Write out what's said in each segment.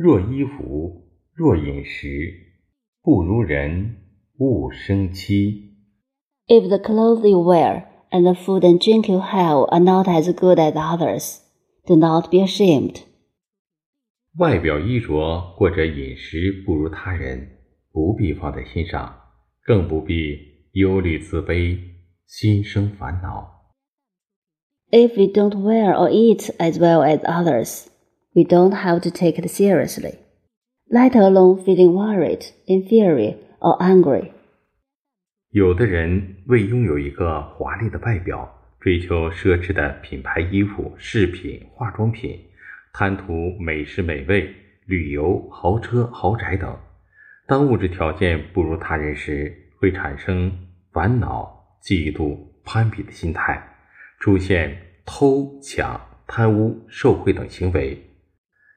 若衣服，若饮食，不如人，勿生戚。 If the clothes you wear and the food and drink you have are not as good as others, do not be ashamed. 外表衣着或者饮食不如他人，不必放在心上，更不必忧虑自卑，心生烦恼。 If we don't wear or eat as well as others, We don't have to take it seriously, let alone feeling worried, inferior, or angry. 有的人为拥有一个华丽的外表，追求奢侈的品牌衣服、饰品、化妆品，贪图美食美味、旅游、豪车、豪宅等。当物质条件不如他人时，会产生烦恼、嫉妒、攀比的心态，出现偷抢、贪污、受贿等行为。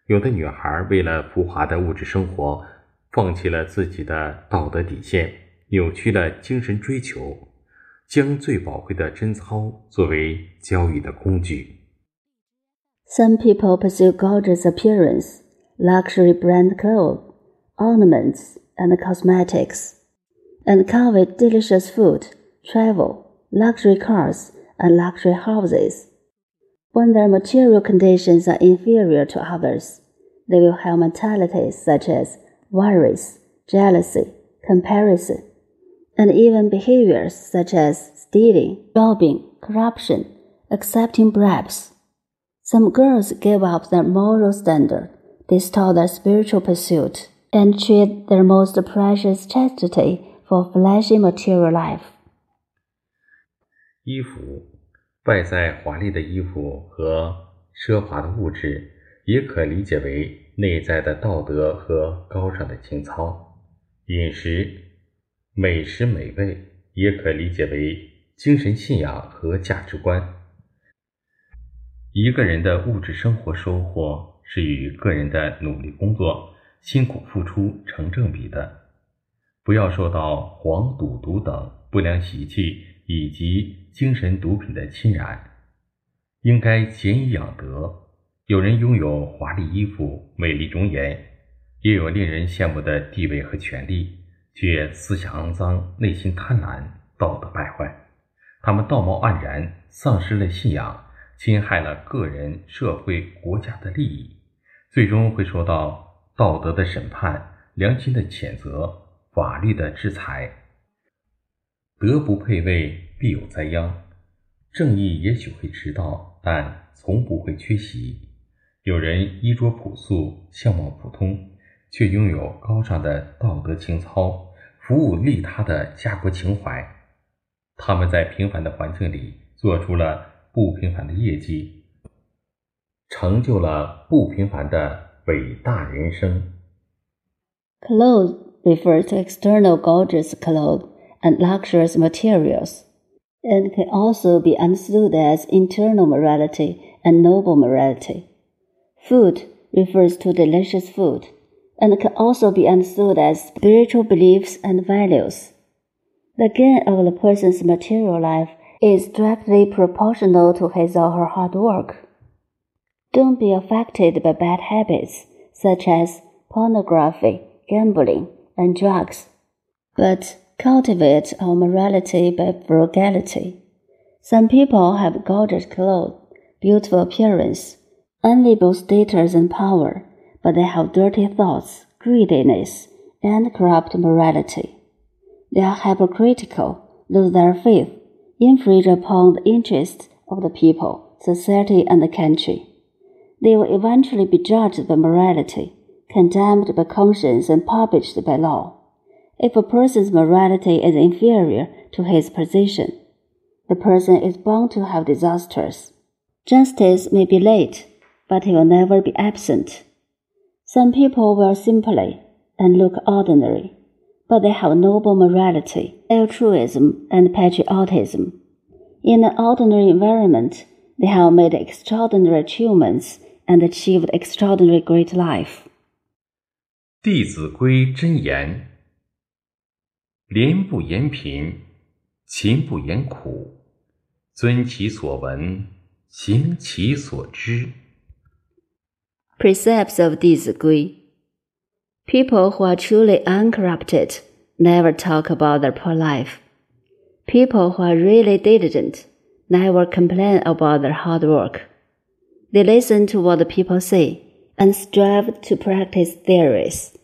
有的女孩为了浮华的物质生活，放弃了自己的道德底线。扭曲了精神追求，将最宝贵的贞操作为交易的工具。 Some people pursue gorgeous appearance, luxury brand clothes, ornaments, and cosmetics, and covet delicious food, travel, luxury cars, and luxury houses. When their material conditions are inferior to others, they will have mentalities such as worries, jealousy, comparison, and even behaviors such as stealing, robbing, corruption, accepting bribes. Some girls give up their moral standard, distort their spiritual pursuit, and trade their most precious chastity for flashy material life. 衣服，外在华丽的衣服和奢华的物质，也可理解为内在的道德和高尚的情操。饮食。美食美味也可理解为精神信仰和价值观。一个人的物质生活收获是与个人的努力工作、辛苦付出成正比的。不要受到黄赌毒等不良习气以及精神毒品的侵染，应该俭以养德。有人拥有华丽衣服、美丽容颜，也有令人羡慕的地位和权利。却思想肮脏，内心贪婪，道德败坏。他们道貌岸然，丧失了信仰，侵害了个人、社会、国家的利益，最终会受到道德的审判、良心的谴责、法律的制裁。德不配位，必有灾殃。正义也许会迟到，但从不会缺席。有人衣着朴素，相貌普通。却拥有高尚的道德情操，服务利他的家国情怀。他们在平凡的环境里做出了不平凡的业绩，成就了不平凡的伟大人生。Clothes refers to external gorgeous clothes and luxurious materials, and can also be understood as internal morality and noble morality. Food refers to delicious food and can also be understood as spiritual beliefs and values. The gain of the person's material life is directly proportional to his or her hard work. Don't be affected by bad habits such as pornography, gambling, and drugs, but cultivate our morality by frugality. Some people have gorgeous clothes, beautiful appearance, enviable status and power but they have dirty thoughts, greediness, and corrupt morality. They are hypocritical, lose their faith, infringe upon the interests of the people, society, and the country. They will eventually be judged by morality, condemned by conscience, and published by law. If a person's morality is inferior to his position, the person is bound to have disasters. Justice may be late, but it will never be absent. Some people wear simply and look ordinary, but they have noble morality, altruism, and patriotism. In an ordinary environment, they have made extraordinary achievements and achieved extraordinary great life. 《弟子规》真言： 廉不言贫，勤不言苦，遵其所闻，行其所知。 Precepts of 弟子规 People who are truly uncorrupted never talk about their poor life. People who are really diligent never complain about their hard work. They listen to what the people say and strive to practice theories.